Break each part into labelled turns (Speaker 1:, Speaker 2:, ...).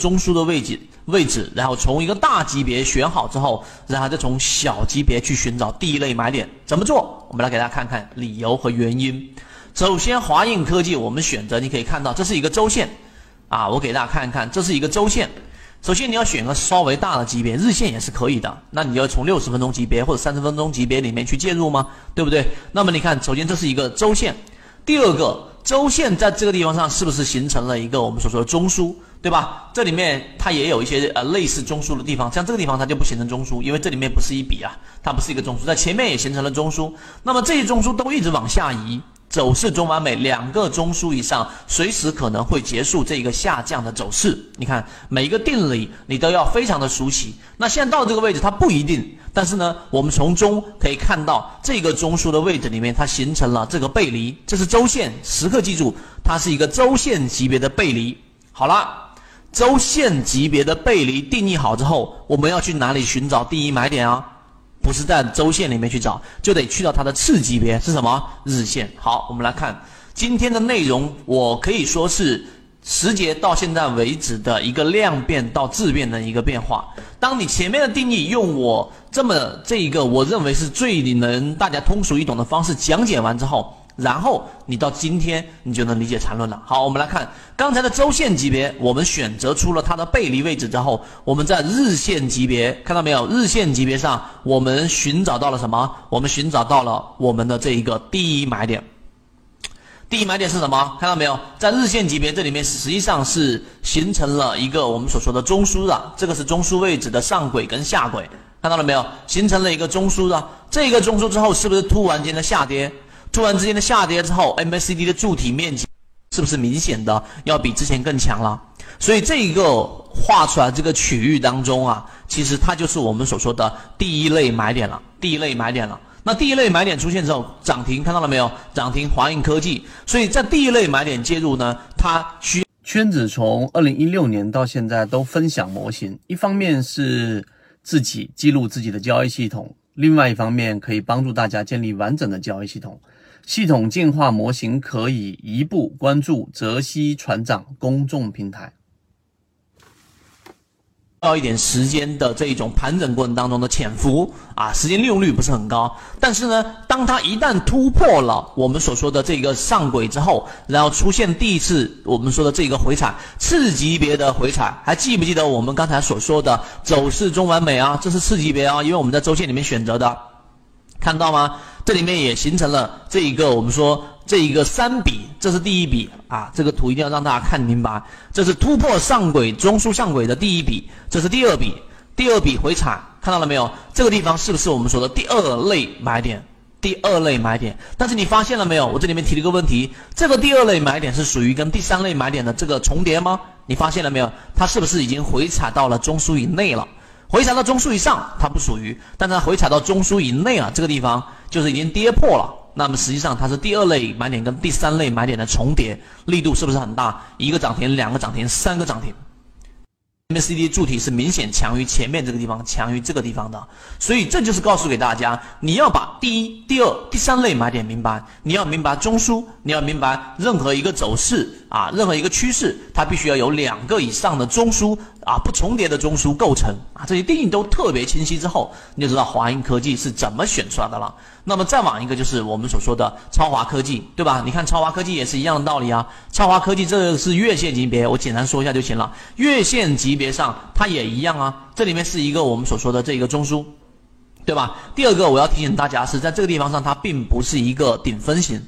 Speaker 1: 中枢的位置位置，然后从一个大级别选好之后，然后再从小级别去寻找第一类买点，怎么做？我们来给大家看看理由和原因。首先，华映科技我们选择，你可以看到这是一个周线，啊，我给大家看一看，这是一个周线。首先你要选个稍微大的级别，日线也是可以的。那你要从六十分钟级别或者三十分钟级别里面去介入吗？对不对？那么你看，首先这是一个周线，第二个周线在这个地方上是不是形成了一个我们所说的中枢？对吧？这里面它也有一些呃类似中枢的地方，像这个地方它就不形成中枢，因为这里面不是一笔啊，它不是一个中枢，在前面也形成了中枢。那么这些中枢都一直往下移，走势中完美，两个中枢以上随时可能会结束这一个下降的走势。你看每一个定理你都要非常的熟悉。那现在到这个位置它不一定，但是呢，我们从中可以看到这个中枢的位置里面它形成了这个背离，这是周线，时刻记住它是一个周线级别的背离。好了。周线级别的背离定义好之后，我们要去哪里寻找第一买点啊？不是在周线里面去找，就得去到它的次级别是什么？日线。好，我们来看今天的内容，我可以说是时节到现在为止的一个量变到质变的一个变化。当你前面的定义用我这么这一个我认为是最能大家通俗易懂的方式讲解完之后。然后你到今天，你就能理解缠论了。好，我们来看刚才的周线级别，我们选择出了它的背离位置之后，我们在日线级别看到没有？日线级别上，我们寻找到了什么？我们寻找到了我们的这一个第一买点。第一买点是什么？看到没有？在日线级别这里面，实际上是形成了一个我们所说的中枢的，这个是中枢位置的上轨跟下轨，看到了没有？形成了一个中枢的，这个中枢之后，是不是突然间的下跌？突然之间的下跌之后，MACD 的柱体面积是不是明显的要比之前更强了？所以这一个画出来这个区域当中啊，其实它就是我们所说的第一类买点了。第一类买点了。那第一类买点出现之后，涨停看到了没有？涨停华映科技。所以在第一类买点介入呢，它需
Speaker 2: 圈子从二零一六年到现在都分享模型，一方面是自己记录自己的交易系统，另外一方面可以帮助大家建立完整的交易系统。系统进化模型可以一步关注泽西船长公众平台。
Speaker 1: 要一点时间的这一种盘整过程当中的潜伏啊，时间利用率不是很高。但是呢，当它一旦突破了我们所说的这个上轨之后，然后出现第一次我们说的这个回踩，次级别的回踩，还记不记得我们刚才所说的走势中完美啊？这是次级别啊，因为我们在周线里面选择的，看到吗？这里面也形成了这一个，我们说这一个三笔，这是第一笔啊，这个图一定要让大家看明白。这是突破上轨中枢上轨的第一笔，这是第二笔，第二笔回踩，看到了没有？这个地方是不是我们说的第二类买点？第二类买点。但是你发现了没有？我这里面提了一个问题，这个第二类买点是属于跟第三类买点的这个重叠吗？你发现了没有？它是不是已经回踩到了中枢以内了？回踩到中枢以上，它不属于；但它回踩到中枢以内啊，这个地方就是已经跌破了。那么实际上它是第二类买点跟第三类买点的重叠，力度是不是很大？一个涨停，两个涨停，三个涨停。MACD 柱体是明显强于前面这个地方，强于这个地方的，所以这就是告诉给大家，你要把第一、第二、第三类买点明白，你要明白中枢，你要明白任何一个走势啊，任何一个趋势，它必须要有两个以上的中枢啊，不重叠的中枢构成啊，这些定义都特别清晰之后，你就知道华映科技是怎么选出来的了。那么再往一个就是我们所说的超华科技，对吧？你看超华科技也是一样的道理啊。超华科技这是月线级别，我简单说一下就行了。月线级别上它也一样啊，这里面是一个我们所说的这一个中枢，对吧？第二个我要提醒大家是在这个地方上，它并不是一个顶分型。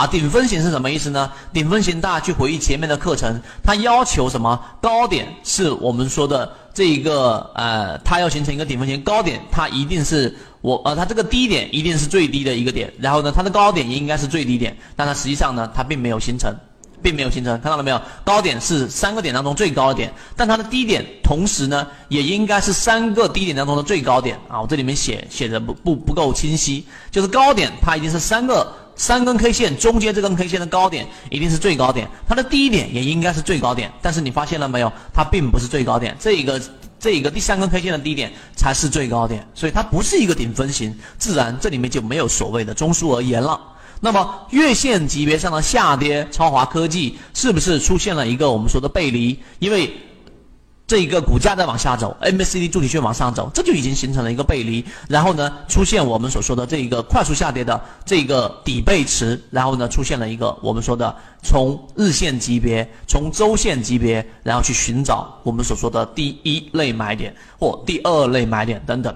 Speaker 1: 啊，顶分型是什么意思呢？顶分型大家去回忆前面的课程，它要求什么？高点是我们说的这一个呃，它要形成一个顶分型，高点它一定是我呃，它这个低点一定是最低的一个点，然后呢，它的高点也应该是最低点，但它实际上呢，它并没有形成，并没有形成，看到了没有？高点是三个点当中最高的点，但它的低点同时呢，也应该是三个低点当中的最高点啊！我这里面写写的不不不够清晰，就是高点它一定是三个。三根 K 线中间这根 K 线的高点一定是最高点，它的低点也应该是最高点。但是你发现了没有？它并不是最高点，这一个这一个第三根 K 线的低点才是最高点，所以它不是一个顶分型，自然这里面就没有所谓的中枢而言了。那么月线级别上的下跌，超华科技是不是出现了一个我们说的背离？因为这一个股价在往下走，MACD 柱体线往上走，这就已经形成了一个背离，然后呢，出现我们所说的这一个快速下跌的这个底背驰，然后呢，出现了一个我们说的从日线级别、从周线级别，然后去寻找我们所说的第一类买点或第二类买点等等。